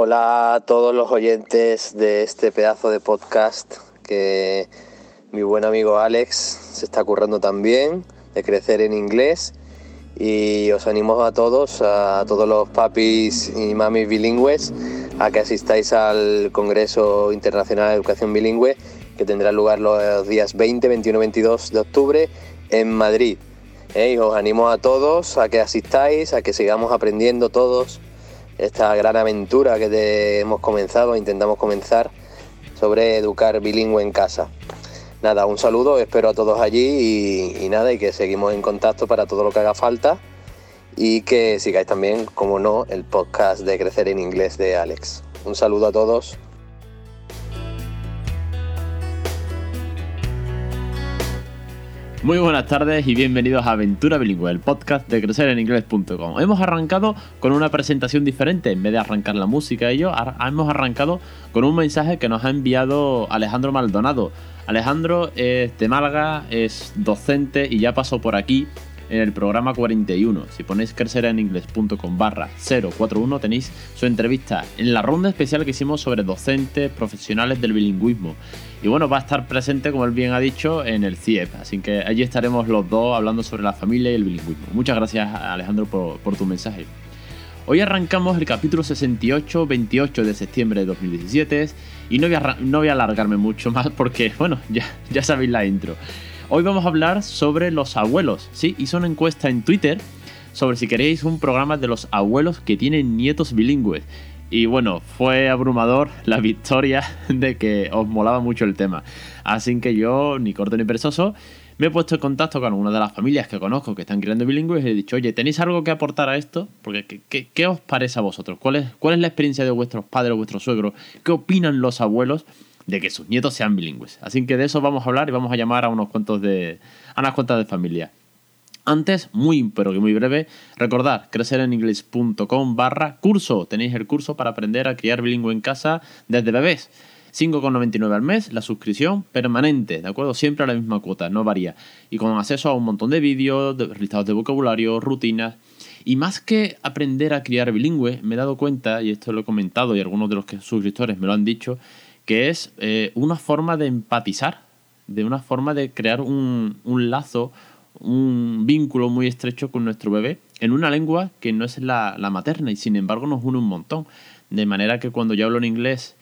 Hola a todos los oyentes de este pedazo de podcast que mi buen amigo Alex se está currando también, de crecer en inglés. Y os animo a todos, a todos los papis y mamis bilingües, a que asistáis al Congreso Internacional de Educación Bilingüe, que tendrá lugar los días 20, 21 y 22 de octubre en Madrid. ¿Eh? Os animo a todos a que asistáis, a que sigamos aprendiendo todos esta gran aventura que hemos comenzado, intentamos comenzar sobre educar bilingüe en casa. Nada, un saludo, espero a todos allí y, nada, y que seguimos en contacto para todo lo que haga falta y que sigáis también, como no, el podcast de Crecer en Inglés de Alex. Un saludo a todos. Muy buenas tardes y bienvenidos a Aventura Bilingüe, el podcast de crecereninglés.com. Hemos arrancado con una presentación diferente, en vez de arrancar la música y yo, hemos arrancado con un mensaje que nos ha enviado Alejandro Maldonado. Alejandro es de Málaga, es docente y ya pasó por aquí en el programa 41. Si ponéis crecereninglés.com barra 041 tenéis su entrevista en la ronda especial que hicimos sobre docentes profesionales del bilingüismo. Y bueno, va a estar presente, como él bien ha dicho, en el CIEP. Así que allí estaremos los dos hablando sobre la familia y el bilingüismo. Muchas gracias Alejandro por, tu mensaje. Hoy arrancamos el capítulo 68-28 de septiembre de 2017 y no voy, a, no voy a alargarme mucho más porque, bueno, ya, ya sabéis la intro. Hoy vamos a hablar sobre los abuelos. Sí, hice una encuesta en Twitter sobre si queréis un programa de los abuelos que tienen nietos bilingües. Y bueno, fue abrumador la victoria de que os molaba mucho el tema. Así que yo, ni corto ni perezoso, me he puesto en contacto con una de las familias que conozco que están criando bilingües y he dicho, oye, ¿tenéis algo que aportar a esto? Porque, ¿qué, os parece a vosotros? ¿Cuál es, ¿Cuál es la experiencia de vuestros padres o vuestros suegros? ¿Qué opinan los abuelos de que sus nietos sean bilingües. Así que de eso vamos a hablar y vamos a llamar a unos cuantos de. a unas cuantas de familia. Antes, muy pero que muy breve, recordad crecereninglés.com barra curso. Tenéis el curso para aprender a criar bilingüe en casa desde bebés. 5,99 al mes, la suscripción permanente, ¿de acuerdo? Siempre a la misma cuota, no varía. Y con acceso a un montón de vídeos, de listados de vocabulario, rutinas. Y más que aprender a criar bilingüe, me he dado cuenta, y esto lo he comentado y algunos de los suscriptores me lo han dicho, que es eh, una forma de empatizar, de una forma de crear un, lazo, un vínculo muy estrecho con nuestro bebé en una lengua que no es la, materna y sin embargo nos une un montón. De manera que cuando yo hablo en inglés,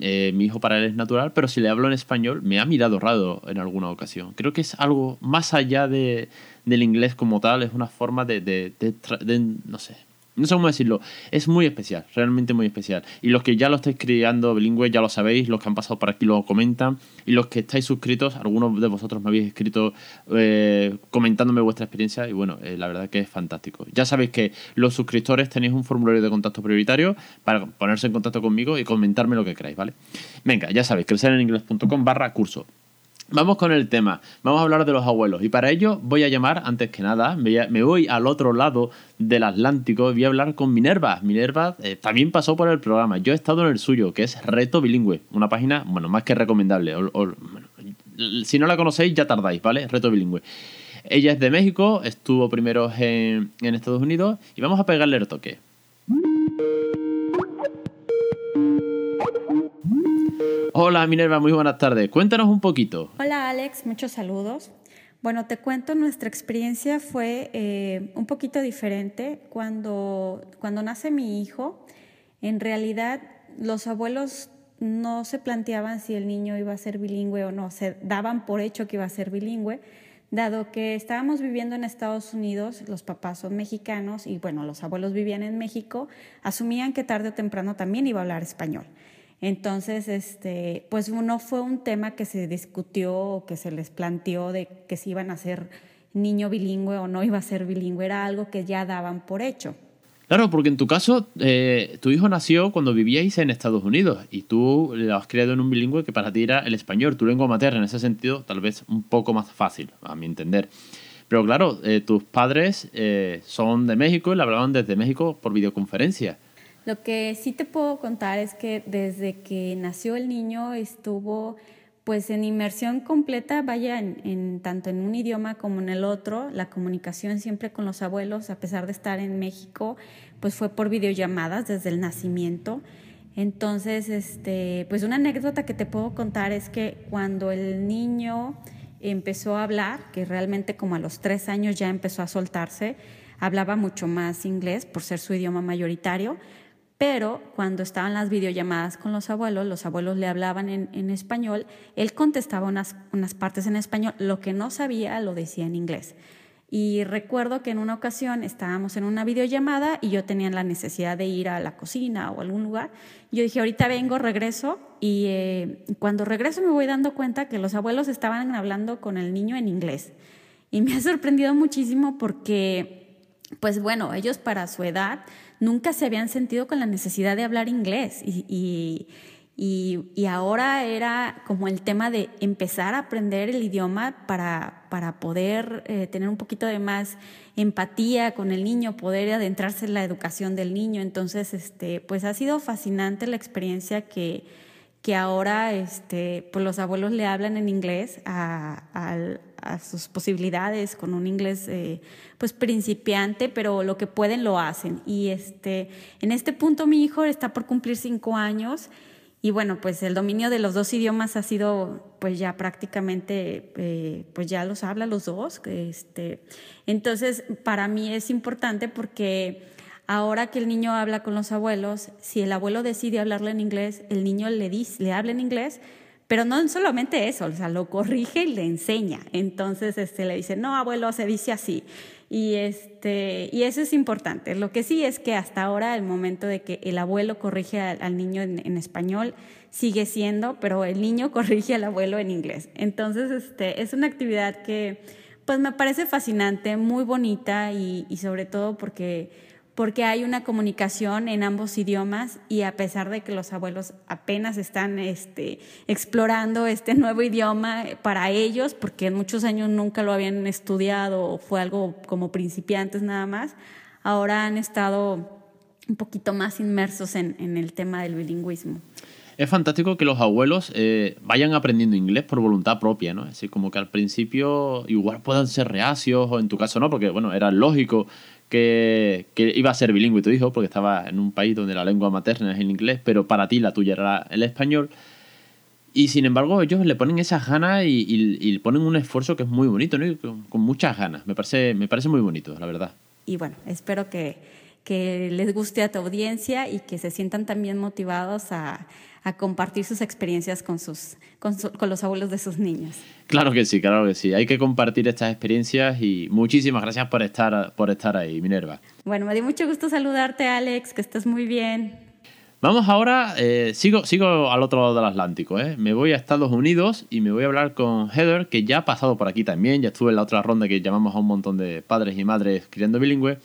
eh, mi hijo para él es natural, pero si le hablo en español me ha mirado raro en alguna ocasión. Creo que es algo más allá de, del inglés como tal, es una forma de, de no sé, no sé cómo decirlo, es muy especial, realmente muy especial. Y los que ya lo estáis criando bilingüe ya lo sabéis, los que han pasado por aquí lo comentan. Y los que estáis suscritos, algunos de vosotros me habéis escrito eh, comentándome vuestra experiencia y bueno, eh, la verdad que es fantástico. Ya sabéis que los suscriptores tenéis un formulario de contacto prioritario para ponerse en contacto conmigo y comentarme lo que queráis, ¿vale? Venga, ya sabéis, crecereningles.com barra curso. Vamos con el tema. Vamos a hablar de los abuelos. Y para ello voy a llamar, antes que nada, me voy al otro lado del Atlántico y voy a hablar con Minerva. Minerva eh, también pasó por el programa. Yo he estado en el suyo, que es Reto Bilingüe. Una página, bueno, más que recomendable. si no la conocéis, ya tardáis, ¿vale? Reto Bilingüe. Ella es de México, estuvo primero en, en Estados Unidos y vamos a pegarle el toque. Hola Minerva, muy buenas tardes. Cuéntanos un poquito. Hola Alex, muchos saludos. Bueno, te cuento, nuestra experiencia fue eh, un poquito diferente. Cuando, cuando nace mi hijo, en realidad los abuelos no se planteaban si el niño iba a ser bilingüe o no, se daban por hecho que iba a ser bilingüe, dado que estábamos viviendo en Estados Unidos, los papás son mexicanos y bueno, los abuelos vivían en México, asumían que tarde o temprano también iba a hablar español. Entonces, este, pues no fue un tema que se discutió o que se les planteó de que si iban a ser niño bilingüe o no iba a ser bilingüe, era algo que ya daban por hecho. Claro, porque en tu caso, eh, tu hijo nació cuando vivíais en Estados Unidos y tú lo has criado en un bilingüe que para ti era el español, tu lengua materna, en ese sentido, tal vez un poco más fácil, a mi entender. Pero claro, eh, tus padres eh, son de México y le hablaban desde México por videoconferencia. Lo que sí te puedo contar es que desde que nació el niño estuvo pues en inmersión completa, vaya, en, tanto en un idioma como en el otro, la comunicación siempre con los abuelos, a pesar de estar en México, pues fue por videollamadas desde el nacimiento. Entonces, este, pues una anécdota que te puedo contar es que cuando el niño empezó a hablar, que realmente como a los tres años ya empezó a soltarse, hablaba mucho más inglés por ser su idioma mayoritario, pero cuando estaban las videollamadas con los abuelos, los abuelos le hablaban en, español, él contestaba unas, partes en español, lo que no sabía lo decía en inglés. Y recuerdo que en una ocasión estábamos en una videollamada y yo tenía la necesidad de ir a la cocina o algún lugar. Yo dije, ahorita vengo, regreso. Y eh, cuando regreso me voy dando cuenta que los abuelos estaban hablando con el niño en inglés. Y me ha sorprendido muchísimo porque, pues bueno, ellos para su edad nunca se habían sentido con la necesidad de hablar inglés. y y, ahora era como el tema de empezar a aprender el idioma para, para poder eh, tener un poquito de más empatía con el niño, poder adentrarse en la educación del niño. Entonces, este, pues ha sido fascinante la experiencia que, que ahora este, pues los abuelos le hablan en inglés a, a, sus posibilidades, con un inglés eh, pues principiante, pero lo que pueden lo hacen. Y este, en este punto mi hijo está por cumplir cinco años y bueno, pues el dominio de los dos idiomas ha sido, pues ya prácticamente, eh, pues ya los habla los dos. Este, entonces, para mí es importante porque ahora que el niño habla con los abuelos, si el abuelo decide hablarle en inglés, el niño le, dice, le habla en inglés, pero no solamente eso, o sea, lo corrige y le enseña. Entonces este, le dice, no, abuelo, se dice así. Y, este, y eso es importante. Lo que sí es que hasta ahora el momento de que el abuelo corrige al, niño en, español sigue siendo, pero el niño corrige al abuelo en inglés. Entonces este, es una actividad que pues me parece fascinante, muy bonita y, y sobre todo porque porque hay una comunicación en ambos idiomas y a pesar de que los abuelos apenas están este, explorando este nuevo idioma para ellos, porque en muchos años nunca lo habían estudiado o fue algo como principiantes nada más, ahora han estado un poquito más inmersos en, el tema del bilingüismo. Es fantástico que los abuelos eh, vayan aprendiendo inglés por voluntad propia, ¿no? Es decir, como que al principio igual puedan ser reacios, o en tu caso no, porque bueno, era lógico que, iba a ser bilingüe tu hijo, porque estaba en un país donde la lengua materna es el inglés, pero para ti la tuya era el español. Y sin embargo, ellos le ponen esas ganas y, y, ponen un esfuerzo que es muy bonito, ¿no? con, muchas ganas. Me parece, me parece muy bonito, la verdad. Y bueno, espero que, que les guste a tu audiencia y que se sientan también motivados a, a compartir sus experiencias con, sus, con, los abuelos de sus niños. Claro que sí, claro que sí. Hay que compartir estas experiencias y muchísimas gracias por estar, por estar ahí, Minerva. Bueno, me dio mucho gusto saludarte, Alex, que estés muy bien. Vamos ahora, eh, sigo, sigo al otro lado del Atlántico, ¿eh? me voy a Estados Unidos y me voy a hablar con Heather, que ya ha pasado por aquí también, ya estuve en la otra ronda que llamamos a un montón de padres y madres criando bilingüe.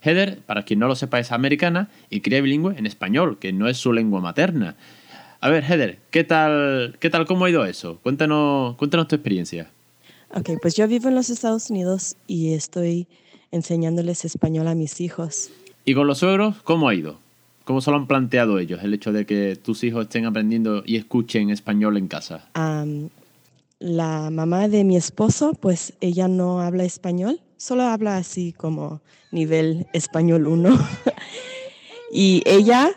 Heather, para quien no lo sepa, es americana y cría bilingüe en español, que no es su lengua materna. A ver, Heather, ¿qué tal, qué tal, cómo ha ido eso? Cuéntanos, cuéntanos tu experiencia. Ok, pues yo vivo en los Estados Unidos y estoy enseñándoles español a mis hijos. ¿Y con los suegros, cómo ha ido? ¿Cómo se lo han planteado ellos, el hecho de que tus hijos estén aprendiendo y escuchen español en casa? la mamá de mi esposo, pues ella no habla español, solo habla así como nivel español 1. y ella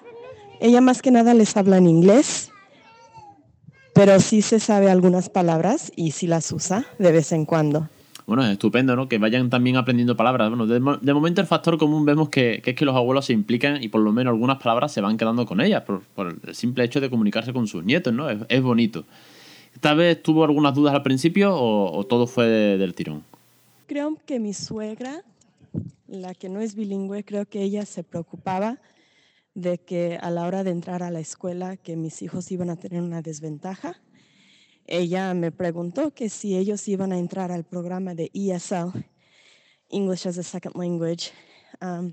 ella más que nada les habla en inglés, pero sí se sabe algunas palabras y sí las usa de vez en cuando. Bueno, es estupendo, ¿no? Que vayan también aprendiendo palabras. Bueno, de, momento el factor común vemos que, es que los abuelos se implican y por lo menos algunas palabras se van quedando con ellas por, el simple hecho de comunicarse con sus nietos, ¿no? Es, bonito. ¿Tal vez tuvo algunas dudas al principio o, todo fue del tirón? Creo que mi suegra, la que no es bilingüe, creo que ella se preocupaba de que a la hora de entrar a la escuela que mis hijos iban a tener una desventaja. Ella me preguntó que si ellos iban a entrar al programa de ESL, English as a Second Language, um,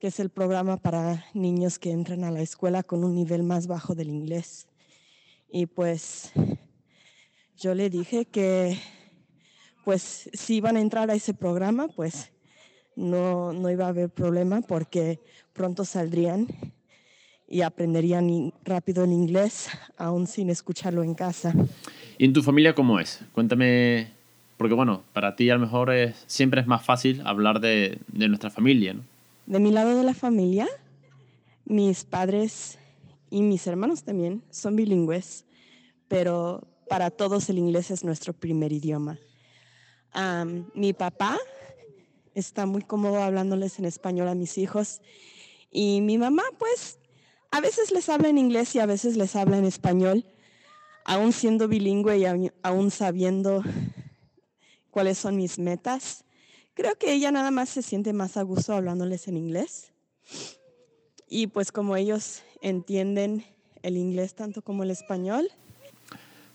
que es el programa para niños que entran a la escuela con un nivel más bajo del inglés. Y pues yo le dije que pues si iban a entrar a ese programa, pues no, no iba a haber problema porque pronto saldrían y aprenderían rápido el inglés, aún sin escucharlo en casa. ¿Y en tu familia cómo es? Cuéntame, porque bueno, para ti a lo mejor es, siempre es más fácil hablar de, de nuestra familia, ¿no? De mi lado de la familia, mis padres y mis hermanos también son bilingües, pero para todos el inglés es nuestro primer idioma. mi papá está muy cómodo hablándoles en español a mis hijos y mi mamá pues a veces les habla en inglés y a veces les habla en español, aún siendo bilingüe y aún sabiendo cuáles son mis metas. Creo que ella nada más se siente más a gusto hablándoles en inglés. Y pues como ellos entienden el inglés tanto como el español.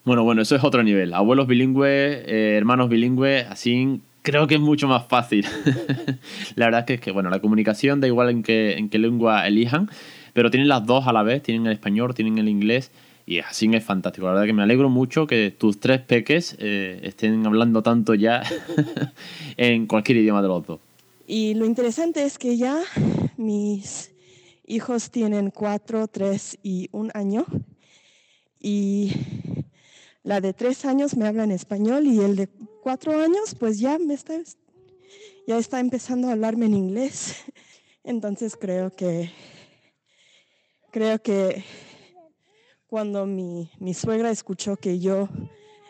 Bueno, bueno, eso es otro nivel. Abuelos bilingües, eh, hermanos bilingües, así creo que es mucho más fácil. la verdad es que, bueno, la comunicación da igual en qué, en qué lengua elijan, pero tienen las dos a la vez, tienen el español, tienen el inglés. Y así es fantástico. La verdad que me alegro mucho que tus tres peques eh, estén hablando tanto ya en cualquier idioma de los dos. Y lo interesante es que ya mis hijos tienen cuatro, tres y un año. Y la de tres años me habla en español y el de cuatro años pues ya me está, ya está empezando a hablarme en inglés. Entonces creo que, creo que cuando mi, mi suegra escuchó que yo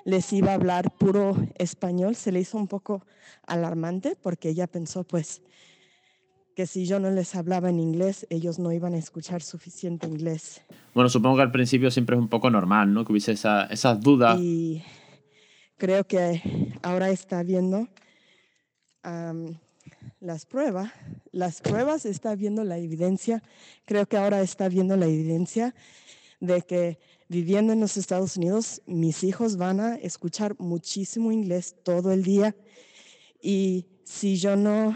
les iba a hablar puro español, se le hizo un poco alarmante porque ella pensó pues que si yo no les hablaba en inglés, ellos no iban a escuchar suficiente inglés. Bueno, supongo que al principio siempre es un poco normal, ¿no? Que hubiese esa, esas dudas. Y creo que ahora está viendo las pruebas, las pruebas está viendo la evidencia, creo que ahora está viendo la evidencia de que viviendo en los Estados Unidos, mis hijos van a escuchar muchísimo inglés todo el día. Y si yo no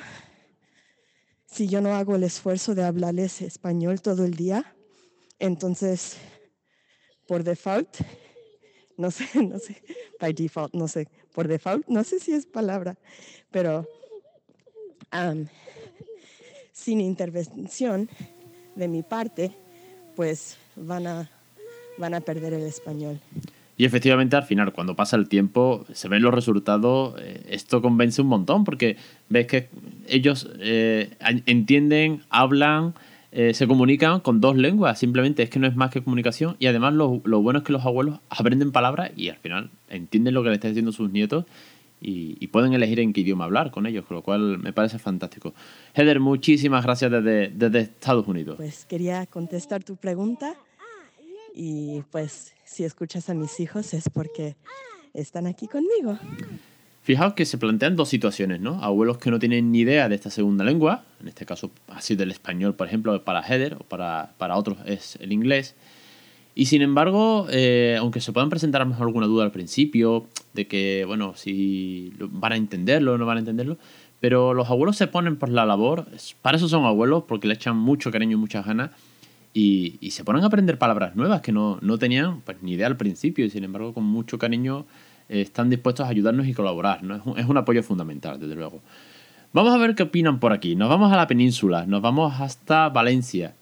si yo no hago el esfuerzo de hablarles español todo el día, entonces por default, no sé, no sé, by default, no sé, por default, no sé si es palabra, pero sin intervención de mi parte, pues van a van a perder el español. Y efectivamente al final, cuando pasa el tiempo, se ven los resultados, eh, esto convence un montón, porque ves que ellos eh, entienden, hablan, eh, se comunican con dos lenguas, simplemente es que no es más que comunicación, y además lo, lo bueno es que los abuelos aprenden palabras y al final entienden lo que le están diciendo sus nietos y, pueden elegir en qué idioma hablar con ellos, con lo cual me parece fantástico. Heather, muchísimas gracias desde, desde Estados Unidos. Pues quería contestar tu pregunta y pues si escuchas a mis hijos es porque están aquí conmigo. Fijaos que se plantean dos situaciones, ¿no? Abuelos que no tienen ni idea de esta segunda lengua, en este caso así del español, por ejemplo, para Heather, o para, para otros es el inglés. Y sin embargo, eh, aunque se puedan presentar a lo mejor alguna duda al principio, de que, bueno, si van a entenderlo o no van a entenderlo, pero los abuelos se ponen por la labor, para eso son abuelos, porque le echan mucho cariño y muchas ganas, y, se ponen a aprender palabras nuevas que no, no, tenían pues, ni idea al principio y sin embargo con mucho cariño están dispuestos a ayudarnos y colaborar. ¿no? Es, un, es un apoyo fundamental, desde luego. Vamos a ver qué opinan por aquí. Nos vamos a la península, nos vamos hasta Valencia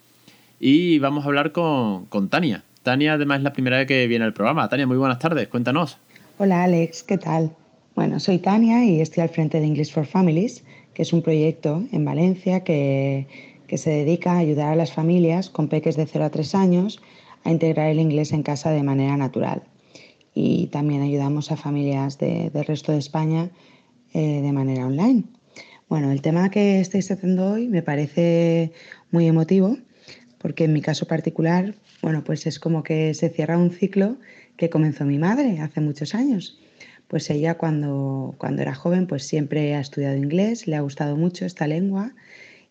y vamos a hablar con, con Tania. Tania además es la primera vez que viene al programa. Tania, muy buenas tardes, cuéntanos. Hola Alex, ¿qué tal? Bueno, soy Tania y estoy al frente de English for Families, que es un proyecto en Valencia que que se dedica a ayudar a las familias con peques de 0 a 3 años a integrar el inglés en casa de manera natural. Y también ayudamos a familias del resto de España eh, de manera online. Bueno, el tema que estáis tratando hoy me parece muy emotivo porque en mi caso particular, bueno, pues es como que se cierra un ciclo que comenzó mi madre hace muchos años. Pues ella cuando, cuando era joven pues siempre ha estudiado inglés, le ha gustado mucho esta lengua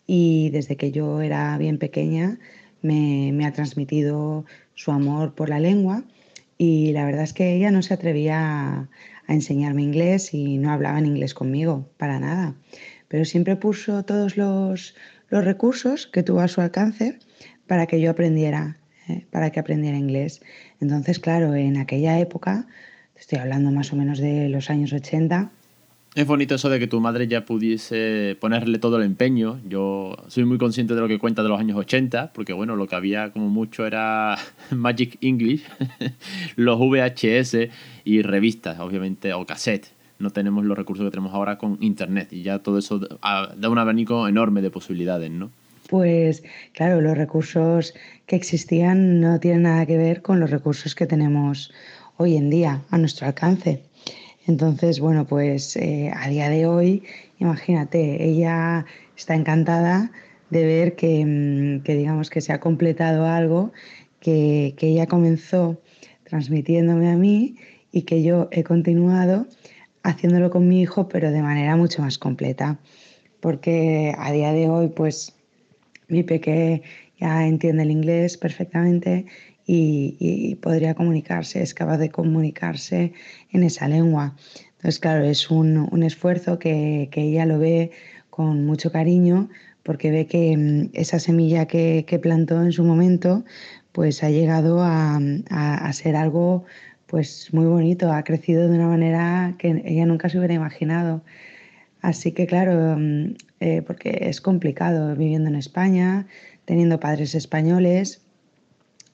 y desde que yo era bien pequeña me, ha transmitido su amor por la lengua y la verdad es que ella no se atrevía a, enseñarme inglés y no hablaba en inglés conmigo, para nada, pero siempre puso todos los, recursos que tuvo a su alcance para que yo aprendiera, eh, para que aprendiera inglés. Entonces, claro, en aquella época, estoy hablando más o menos de los años 80, es bonito eso de que tu madre ya pudiese ponerle todo el empeño. Yo soy muy consciente de lo que cuenta de los años 80, porque bueno, lo que había como mucho era Magic English, los VHS y revistas, obviamente, o cassette. No tenemos los recursos que tenemos ahora con Internet y ya todo eso da un abanico enorme de posibilidades, ¿no? pues claro, los recursos que existían no tienen nada que ver con los recursos que tenemos hoy en día a nuestro alcance. Entonces, bueno, pues eh, a día de hoy, imagínate, ella está encantada de ver que, mm, digamos que se ha completado algo que, que ella comenzó transmitiéndome a mí y que yo he continuado haciéndolo con mi hijo, pero de manera mucho más completa. Porque a día de hoy, pues mi peque ya entiende el inglés perfectamente y, podría comunicarse, es capaz de comunicarse en esa lengua. Entonces, claro, es un, esfuerzo que, ella lo ve con mucho cariño porque ve que mm, esa semilla que, plantó en su momento pues ha llegado a, a, ser algo pues muy bonito, ha crecido de una manera que ella nunca se hubiera imaginado. Así que claro, mm, eh, porque es complicado viviendo en España, teniendo padres españoles,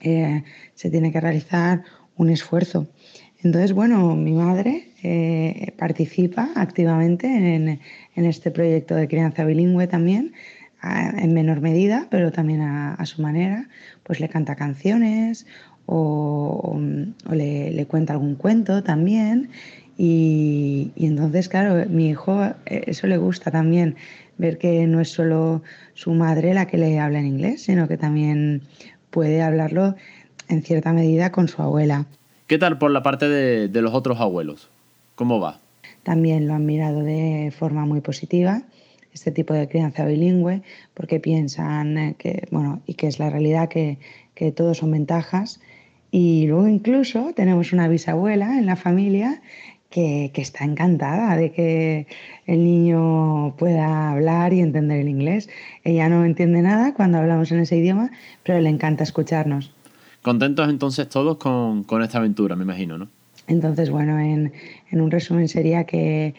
se tiene que realizar un esfuerzo. Entonces, bueno, mi madre eh, participa activamente en, este proyecto de crianza bilingüe también, en menor medida, pero también a, su manera, pues le canta canciones o, le, cuenta algún cuento también y, entonces, claro, mi hijo eh, eso le gusta también, ver que no es solo su madre la que le habla en inglés, sino que también puede hablarlo en cierta medida con su abuela. ¿Qué tal por la parte de, de los otros abuelos? ¿Cómo va? También lo han mirado de forma muy positiva este tipo de crianza bilingüe porque piensan que, bueno, y que es la realidad que, que todos son ventajas. Y luego incluso tenemos una bisabuela en la familia que, está encantada de que el niño pueda hablar y entender el inglés. Ella no entiende nada cuando hablamos en ese idioma, pero le encanta escucharnos. Contentos entonces todos con, esta aventura, me imagino, ¿no? Entonces, bueno, en, un resumen sería que,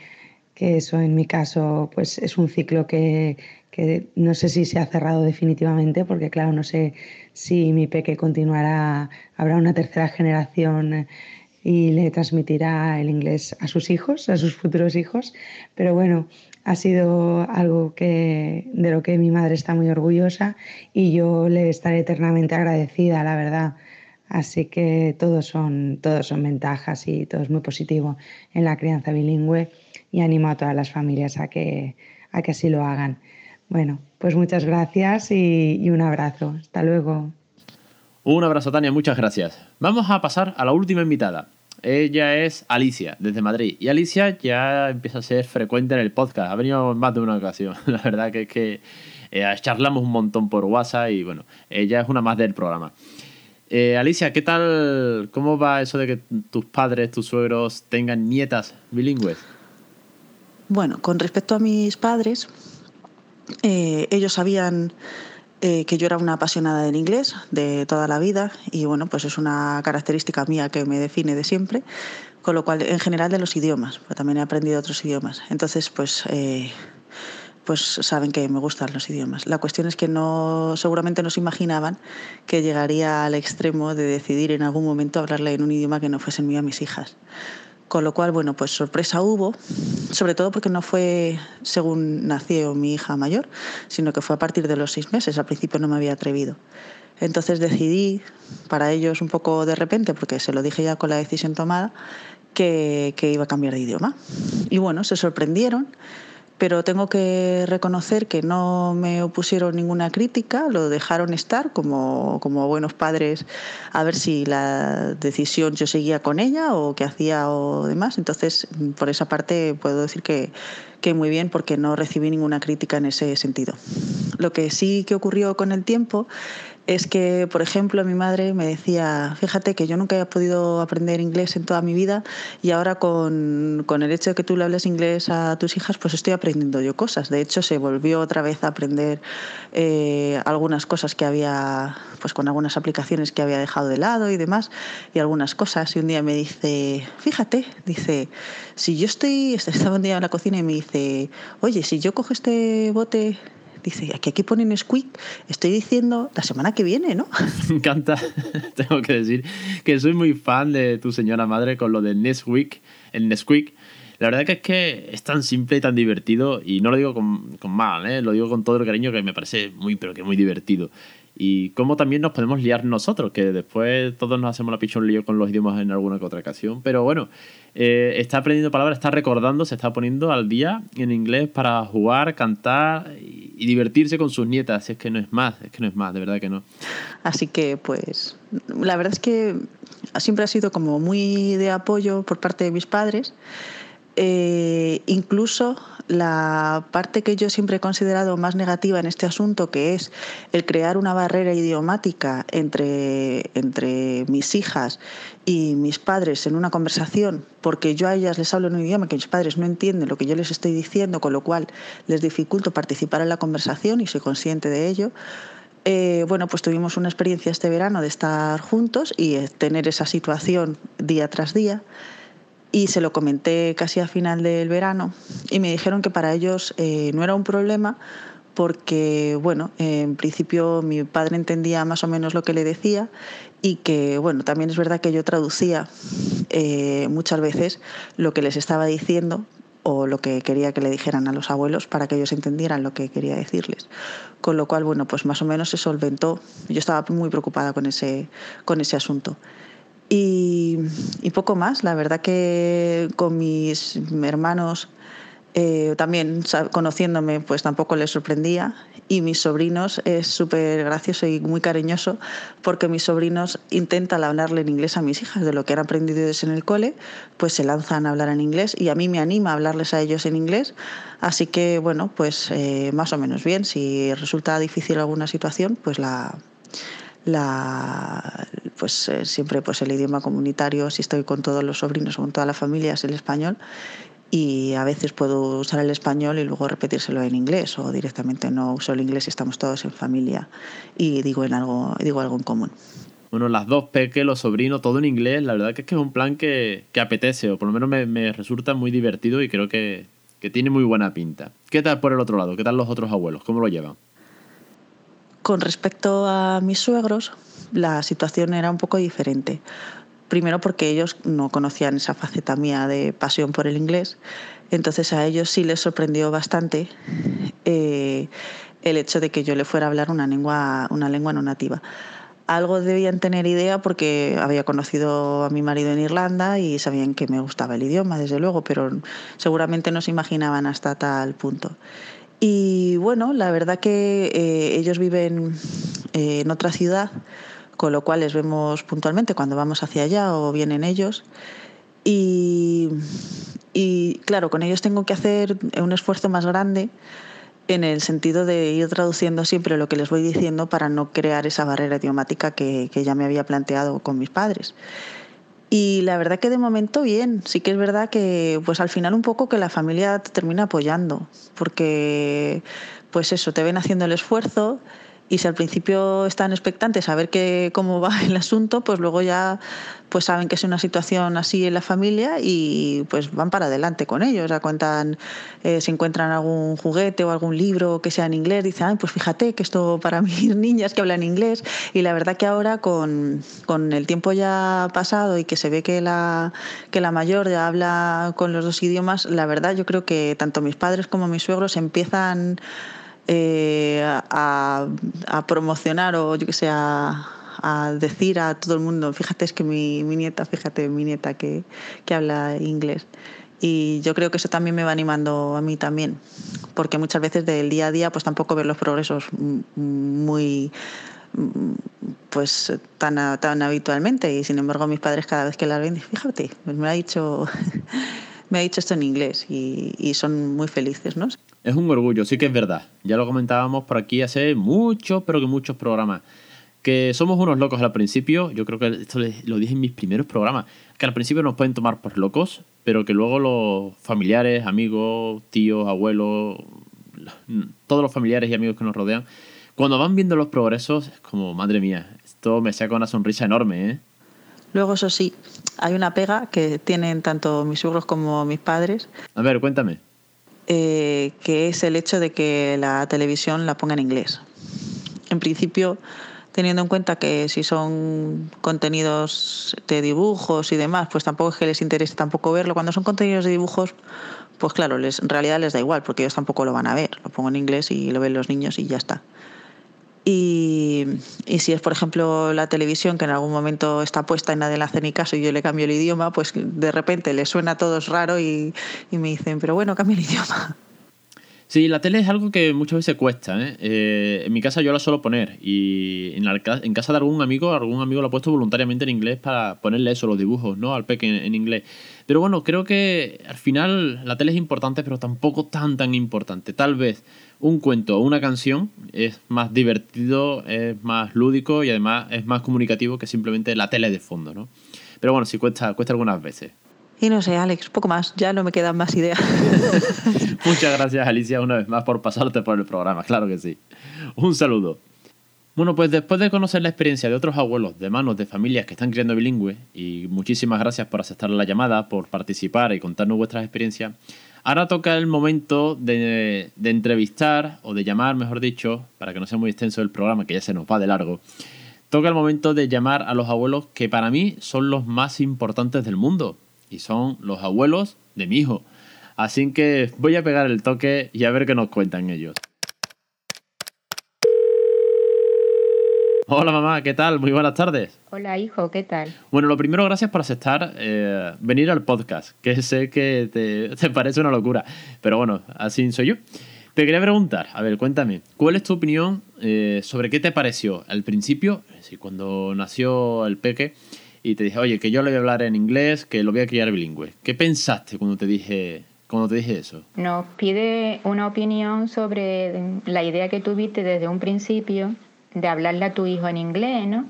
eso en mi caso pues es un ciclo que, que, no sé si se ha cerrado definitivamente, porque claro, no sé si mi peque continuará, habrá una tercera generación y le transmitirá el inglés a sus hijos, a sus futuros hijos. Pero bueno, ha sido algo que, de lo que mi madre está muy orgullosa y yo le estaré eternamente agradecida, la verdad. Así que todos son, todos son ventajas y todo es muy positivo en la crianza bilingüe y animo a todas las familias a que, a que así lo hagan. Bueno, pues muchas gracias y, y un abrazo. Hasta luego. Un abrazo, Tania, muchas gracias. Vamos a pasar a la última invitada. Ella es Alicia, desde Madrid. Y Alicia ya empieza a ser frecuente en el podcast. Ha venido más de una ocasión. La verdad que es que eh, charlamos un montón por WhatsApp y bueno, ella es una más del programa. Eh, Alicia, ¿qué tal? ¿Cómo va eso de que tus padres, tus suegros tengan nietas bilingües? Bueno, con respecto a mis padres, eh, ellos sabían eh, que yo era una apasionada del inglés de toda la vida y bueno, pues es una característica mía que me define de siempre, con lo cual en general de los idiomas, pero también he aprendido otros idiomas. Entonces, pues... Eh, pues saben que me gustan los idiomas. La cuestión es que no, seguramente no se imaginaban que llegaría al extremo de decidir en algún momento hablarle en un idioma que no fuese mío a mis hijas. Con lo cual, bueno, pues sorpresa hubo, sobre todo porque no fue según nació mi hija mayor, sino que fue a partir de los seis meses. Al principio no me había atrevido. Entonces decidí, para ellos un poco de repente, porque se lo dije ya con la decisión tomada, que, que iba a cambiar de idioma. Y bueno, se sorprendieron pero tengo que reconocer que no me opusieron ninguna crítica, lo dejaron estar como, como buenos padres a ver si la decisión yo seguía con ella o qué hacía o demás. Entonces, por esa parte puedo decir que, que muy bien porque no recibí ninguna crítica en ese sentido. Lo que sí que ocurrió con el tiempo es que, por ejemplo, mi madre me decía, fíjate que yo nunca he podido aprender inglés en toda mi vida y ahora con, con, el hecho de que tú le hables inglés a tus hijas, pues estoy aprendiendo yo cosas. De hecho, se volvió otra vez a aprender eh, algunas cosas que había, pues con algunas aplicaciones que había dejado de lado y demás, y algunas cosas. Y un día me dice, fíjate, dice, si yo estoy, estaba un día en la cocina y me dice, oye, si yo cojo este bote Dice, aquí, aquí ponen Nesquik, estoy diciendo la semana que viene, ¿no? Me encanta, tengo que decir que soy muy fan de tu señora madre con lo de Nesquik, el Nesquik. La verdad que es que es tan simple y tan divertido, y no lo digo con, con mal, ¿eh? lo digo con todo el cariño que me parece muy, pero que muy divertido. Y cómo también nos podemos liar nosotros, que después todos nos hacemos la pichón lío con los idiomas en alguna que otra ocasión. Pero bueno, eh, está aprendiendo palabras, está recordando, se está poniendo al día en inglés para jugar, cantar y, y divertirse con sus nietas. Es que no es más, es que no es más, de verdad que no. Así que, pues, la verdad es que siempre ha sido como muy de apoyo por parte de mis padres. Eh, incluso la parte que yo siempre he considerado más negativa en este asunto, que es el crear una barrera idiomática entre, entre mis hijas y mis padres en una conversación, porque yo a ellas les hablo en un idioma que mis padres no entienden lo que yo les estoy diciendo, con lo cual les dificulto participar en la conversación y soy consciente de ello. Eh, bueno, pues tuvimos una experiencia este verano de estar juntos y tener esa situación día tras día y se lo comenté casi a final del verano y me dijeron que para ellos eh, no era un problema porque, bueno, en principio mi padre entendía más o menos lo que le decía y que, bueno, también es verdad que yo traducía eh, muchas veces lo que les estaba diciendo o lo que quería que le dijeran a los abuelos para que ellos entendieran lo que quería decirles. Con lo cual, bueno, pues más o menos se solventó. Yo estaba muy preocupada con ese, con ese asunto. Y, poco más, la verdad que con mis hermanos eh, también conociéndome pues tampoco les sorprendía. Y mis sobrinos es súper gracioso y muy cariñoso porque mis sobrinos intentan hablarle en inglés a mis hijas. De lo que han aprendido en el cole pues se lanzan a hablar en inglés. Y a mí me anima a hablarles a ellos en inglés. Así que bueno pues eh, más o menos bien. Si resulta difícil alguna situación pues la la, pues eh, siempre pues el idioma comunitario, si estoy con todos los sobrinos o con toda la familia, es el español y a veces puedo usar el español y luego repetírselo en inglés o directamente no uso el inglés y estamos todos en familia y digo, en algo, digo algo en común. Bueno, las dos peques, los sobrinos, todo en inglés, la verdad es que es un plan que, que apetece o por lo menos me, me, resulta muy divertido y creo que, que tiene muy buena pinta. ¿Qué tal por el otro lado? ¿Qué tal los otros abuelos? ¿Cómo lo llevan? Con respecto a mis suegros, la situación era un poco diferente. Primero porque ellos no conocían esa faceta mía de pasión por el inglés, entonces a ellos sí les sorprendió bastante eh, el hecho de que yo le fuera a hablar una lengua, una lengua no nativa. Algo debían tener idea porque había conocido a mi marido en Irlanda y sabían que me gustaba el idioma, desde luego, pero seguramente no se imaginaban hasta tal punto. Y bueno, la verdad que eh, ellos viven eh, en otra ciudad, con lo cual les vemos puntualmente cuando vamos hacia allá o vienen ellos. Y, claro, con ellos tengo que hacer un esfuerzo más grande en el sentido de ir traduciendo siempre lo que les voy diciendo para no crear esa barrera idiomática que ya me había planteado con mis padres. Y la verdad que de momento bien, sí que es verdad que pues al final un poco que la familia te termina apoyando, porque pues eso, te ven haciendo el esfuerzo y si al principio están expectantes a ver qué, cómo va el asunto, pues luego ya pues saben que es una situación así en la familia y pues van para adelante con ellos. Ya cuentan, eh, si encuentran algún juguete o algún libro que sea en inglés, dicen, Ay, pues fíjate que esto para mis niñas que hablan inglés. Y la verdad que ahora con, con el tiempo ya pasado y que se ve que la, que la mayor ya habla con los dos idiomas, la verdad yo creo que tanto mis padres como mis suegros empiezan eh, a, a, promocionar o yo que sé, a, a, decir a todo el mundo, fíjate es que mi, mi nieta, fíjate mi nieta que, que habla inglés. Y yo creo que eso también me va animando a mí también, porque muchas veces del día a día pues tampoco ver los progresos muy pues tan, tan habitualmente y sin embargo mis padres cada vez que la ven, fíjate, pues me ha dicho me ha dicho esto en inglés y, y son muy felices, ¿no? Es un orgullo, sí que es verdad. Ya lo comentábamos por aquí hace muchos, pero que muchos programas. Que somos unos locos al principio, yo creo que esto lo dije en mis primeros programas, que al principio nos pueden tomar por locos, pero que luego los familiares, amigos, tíos, abuelos, todos los familiares y amigos que nos rodean, cuando van viendo los progresos, es como, madre mía, esto me saca una sonrisa enorme, ¿eh? Luego, eso sí, hay una pega que tienen tanto mis suegros como mis padres. A ver, cuéntame eh, que es el hecho de que la televisión la ponga en inglés. En principio, teniendo en cuenta que si son contenidos de dibujos y demás, pues tampoco es que les interese tampoco verlo. Cuando son contenidos de dibujos, pues claro, les, en realidad les da igual, porque ellos tampoco lo van a ver. Lo pongo en inglés y lo ven los niños y ya está. Y, si es, por ejemplo, la televisión, que en algún momento está puesta y nadie le hace ni caso y yo le cambio el idioma, pues de repente le suena a todos raro y, me dicen, pero bueno, cambia el idioma. Sí, la tele es algo que muchas veces cuesta. ¿eh? Eh, en mi casa yo la suelo poner y en, casa de algún amigo, algún amigo lo ha puesto voluntariamente en inglés para ponerle eso, los dibujos, ¿no? Al peque en, en, inglés. Pero bueno, creo que al final la tele es importante, pero tampoco tan tan importante. Tal vez un cuento o una canción es más divertido, es más lúdico y además es más comunicativo que simplemente la tele de fondo, ¿no? Pero bueno, sí cuesta, cuesta algunas veces. Y no sé, Alex, poco más, ya no me quedan más ideas. Muchas gracias, Alicia, una vez más por pasarte por el programa, claro que sí. Un saludo. Bueno, pues después de conocer la experiencia de otros abuelos de manos de familias que están criando bilingües, y muchísimas gracias por aceptar la llamada, por participar y contarnos vuestras experiencias, ahora toca el momento de, de entrevistar, o de llamar, mejor dicho, para que no sea muy extenso el programa, que ya se nos va de largo, toca el momento de llamar a los abuelos que para mí son los más importantes del mundo, y son los abuelos de mi hijo. Así que voy a pegar el toque y a ver qué nos cuentan ellos. Hola mamá, ¿qué tal? Muy buenas tardes. Hola hijo, ¿qué tal? Bueno, lo primero, gracias por aceptar eh, venir al podcast, que sé que te, te, parece una locura, pero bueno, así soy yo. Te quería preguntar, a ver, cuéntame, ¿cuál es tu opinión eh, sobre qué te pareció al principio, si cuando nació el peque, y te dije, oye, que yo le voy a hablar en inglés, que lo voy a criar bilingüe. ¿Qué pensaste cuando te dije, cuando te dije eso? Nos pide una opinión sobre la idea que tuviste desde un principio de hablarle a tu hijo en inglés, ¿no?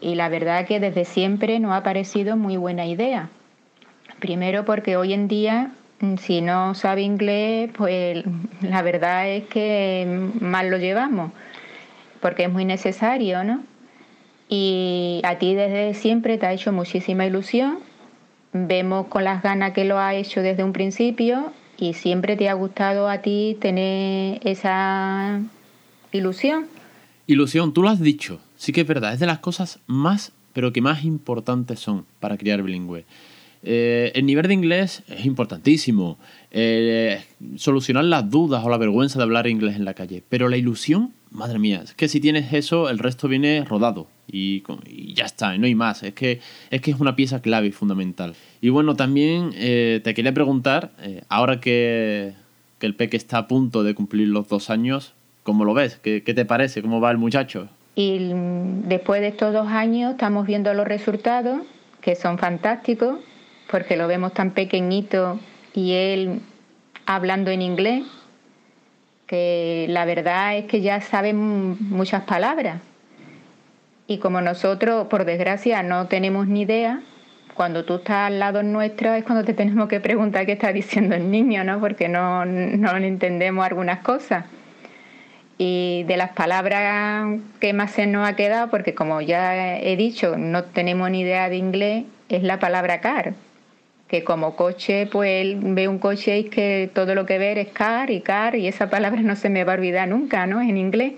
Y la verdad que desde siempre nos ha parecido muy buena idea. Primero porque hoy en día, si no sabe inglés, pues la verdad es que mal lo llevamos, porque es muy necesario, ¿no? Y a ti desde siempre te ha hecho muchísima ilusión. Vemos con las ganas que lo ha hecho desde un principio y siempre te ha gustado a ti tener esa ilusión. Ilusión, tú lo has dicho. Sí que es verdad, es de las cosas más, pero que más importantes son para criar bilingüe. Eh, el nivel de inglés es importantísimo. Eh, solucionar las dudas o la vergüenza de hablar inglés en la calle. Pero la ilusión, madre mía, es que si tienes eso, el resto viene rodado y, ya está, no hay más. Es que, es que es una pieza clave y fundamental. Y bueno, también eh, te quería preguntar, ahora que, que, el peque está a punto de cumplir los dos años, ¿cómo lo ves? ¿Qué, ¿Qué, te parece? ¿Cómo va el muchacho? Y después de estos dos años estamos viendo los resultados, que son fantásticos, porque lo vemos tan pequeñito y él hablando en inglés, que la verdad es que ya sabe muchas palabras y como nosotros, por desgracia, no tenemos ni idea, cuando tú estás al lado nuestro es cuando te tenemos que preguntar qué está diciendo el niño, ¿no? Porque no, no entendemos algunas cosas. Y de las palabras que más se nos ha quedado, porque como ya he dicho, no tenemos ni idea de inglés, es la palabra car. Que como coche, pues él ve un coche y que todo lo que ve es car y car, y esa palabra no se me va a olvidar nunca, ¿no? En inglés.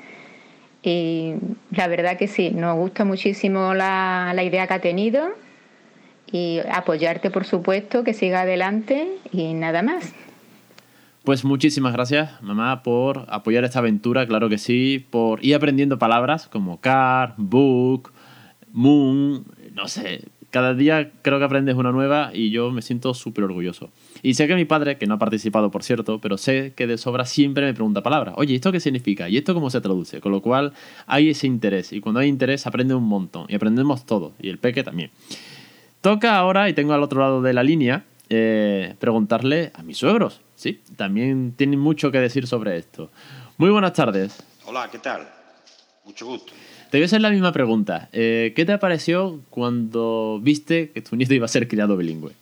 Y la verdad que sí, nos gusta muchísimo la, la idea que ha tenido y apoyarte, por supuesto, que siga adelante y nada más. Pues muchísimas gracias, mamá, por apoyar esta aventura, claro que sí, por ir aprendiendo palabras como car, book, moon, no sé, cada día creo que aprendes una nueva y yo me siento súper orgulloso. Y sé que mi padre, que no ha participado por cierto, pero sé que de sobra siempre me pregunta palabras. Oye, ¿esto qué significa? ¿Y esto cómo se traduce? Con lo cual hay ese interés. Y cuando hay interés aprende un montón. Y aprendemos todo. Y el peque también. Toca ahora, y tengo al otro lado de la línea, eh, preguntarle a mis suegros. Sí, también tienen mucho que decir sobre esto. Muy buenas tardes. Hola, ¿qué tal? Mucho gusto. Te voy a hacer la misma pregunta. Eh, ¿Qué te pareció cuando viste que tu nieto iba a ser criado bilingüe?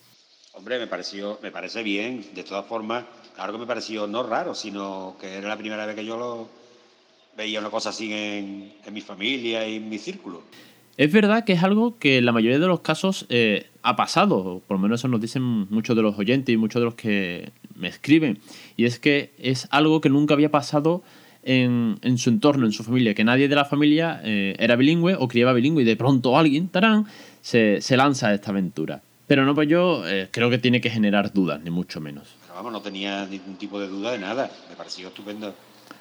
Hombre, me pareció, me parece bien. De todas formas, claro que me pareció no raro, sino que era la primera vez que yo lo veía una cosa así en, en mi familia y en mi círculo. Es verdad que es algo que en la mayoría de los casos eh, ha pasado, por lo menos eso nos dicen muchos de los oyentes y muchos de los que me escriben, y es que es algo que nunca había pasado en, su entorno, en su familia, que nadie de la familia eh, era bilingüe o criaba bilingüe y de pronto alguien, tarán, se, lanza a esta aventura. Pero no, pues yo eh, creo que tiene que generar dudas, ni mucho menos. Pero vamos, no tenía ningún tipo de duda de nada, me pareció estupendo.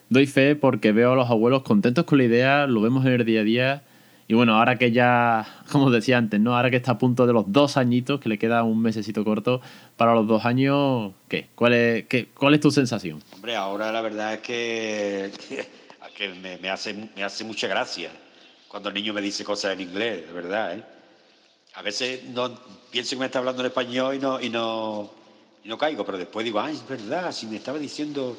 Doy fe porque veo a los abuelos contentos con la idea, lo vemos en el día a día y bueno, ahora que ya, como decía antes, ¿no? Ahora que está a punto de los dos añitos, que le queda un mesecito corto para los dos años, ¿qué? ¿Cuál es, qué, cuál es tu sensación? Hombre, ahora la verdad es que, que, me, hace, me hace mucha gracia cuando el niño me dice cosas en inglés, de verdad, ¿eh? A veces no, pienso que me está hablando en español y no, y no, y no caigo, pero después digo, ay, es verdad, si me estaba diciendo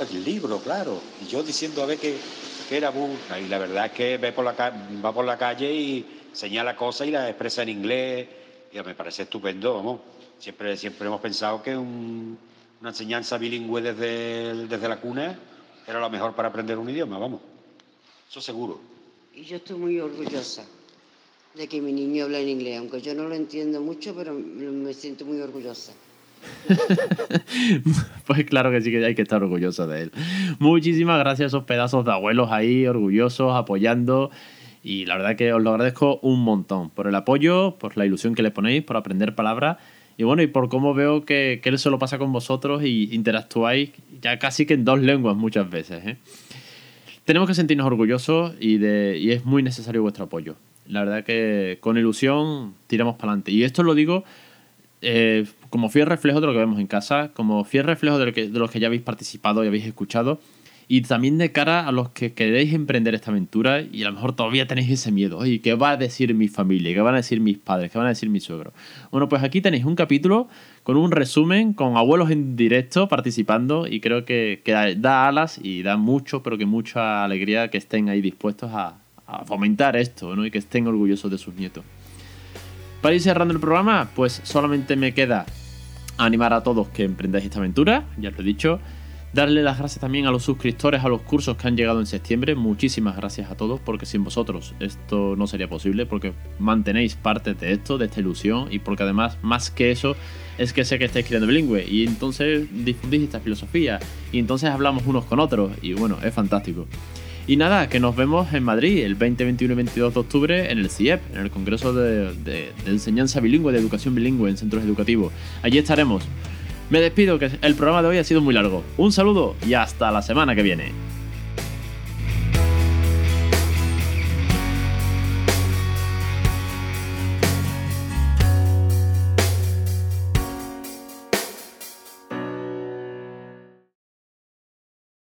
el libro, claro, y yo diciendo a ver qué era Y la verdad es que ve por la, va por la calle y señala cosas y las expresa en inglés. Y me parece estupendo, vamos. Siempre, siempre hemos pensado que una enseñanza bilingüe desde, desde la cuna era lo mejor para aprender un idioma, vamos. Eso seguro. Y yo estoy muy orgullosa de que mi niño hable en inglés, aunque yo no lo entiendo mucho, pero me siento muy orgullosa. pues claro que sí que hay que estar orgulloso de él. Muchísimas gracias a esos pedazos de abuelos ahí, orgullosos, apoyando. Y la verdad que os lo agradezco un montón por el apoyo, por la ilusión que le ponéis, por aprender palabras. Y bueno, y por cómo veo que, él se lo pasa con vosotros y interactuáis ya casi que en dos lenguas muchas veces. ¿eh? Tenemos que sentirnos orgullosos y, de, y es muy necesario vuestro apoyo. La verdad que con ilusión tiramos para adelante. Y esto lo digo eh, como fiel reflejo de lo que vemos en casa, como fiel reflejo de, lo que, de los que ya habéis participado y habéis escuchado, y también de cara a los que queréis emprender esta aventura y a lo mejor todavía tenéis ese miedo. Oye, ¿qué va a decir mi familia? ¿Qué van a decir mis padres? ¿Qué van a decir mis suegros? Bueno, pues aquí tenéis un capítulo con un resumen, con abuelos en directo participando y creo que, da alas y da mucho, pero que mucha alegría que estén ahí dispuestos a, a fomentar esto ¿no? y que estén orgullosos de sus nietos. Para ir cerrando el programa, pues solamente me queda animar a todos que emprendáis esta aventura, ya lo he dicho. Darle las gracias también a los suscriptores a los cursos que han llegado en septiembre. Muchísimas gracias a todos, porque sin vosotros esto no sería posible, porque mantenéis parte de esto, de esta ilusión, y porque además, más que eso, es que sé que estáis creando bilingüe, y entonces difundís esta filosofía, y entonces hablamos unos con otros, y bueno, es fantástico. Y nada, que nos vemos en Madrid el 20, 21 y 22 de octubre en el CIEP, en el Congreso de, Enseñanza Bilingüe, de Educación Bilingüe en Centros Educativos. Allí estaremos. Me despido, que el programa de hoy ha sido muy largo. Un saludo y hasta la semana que viene.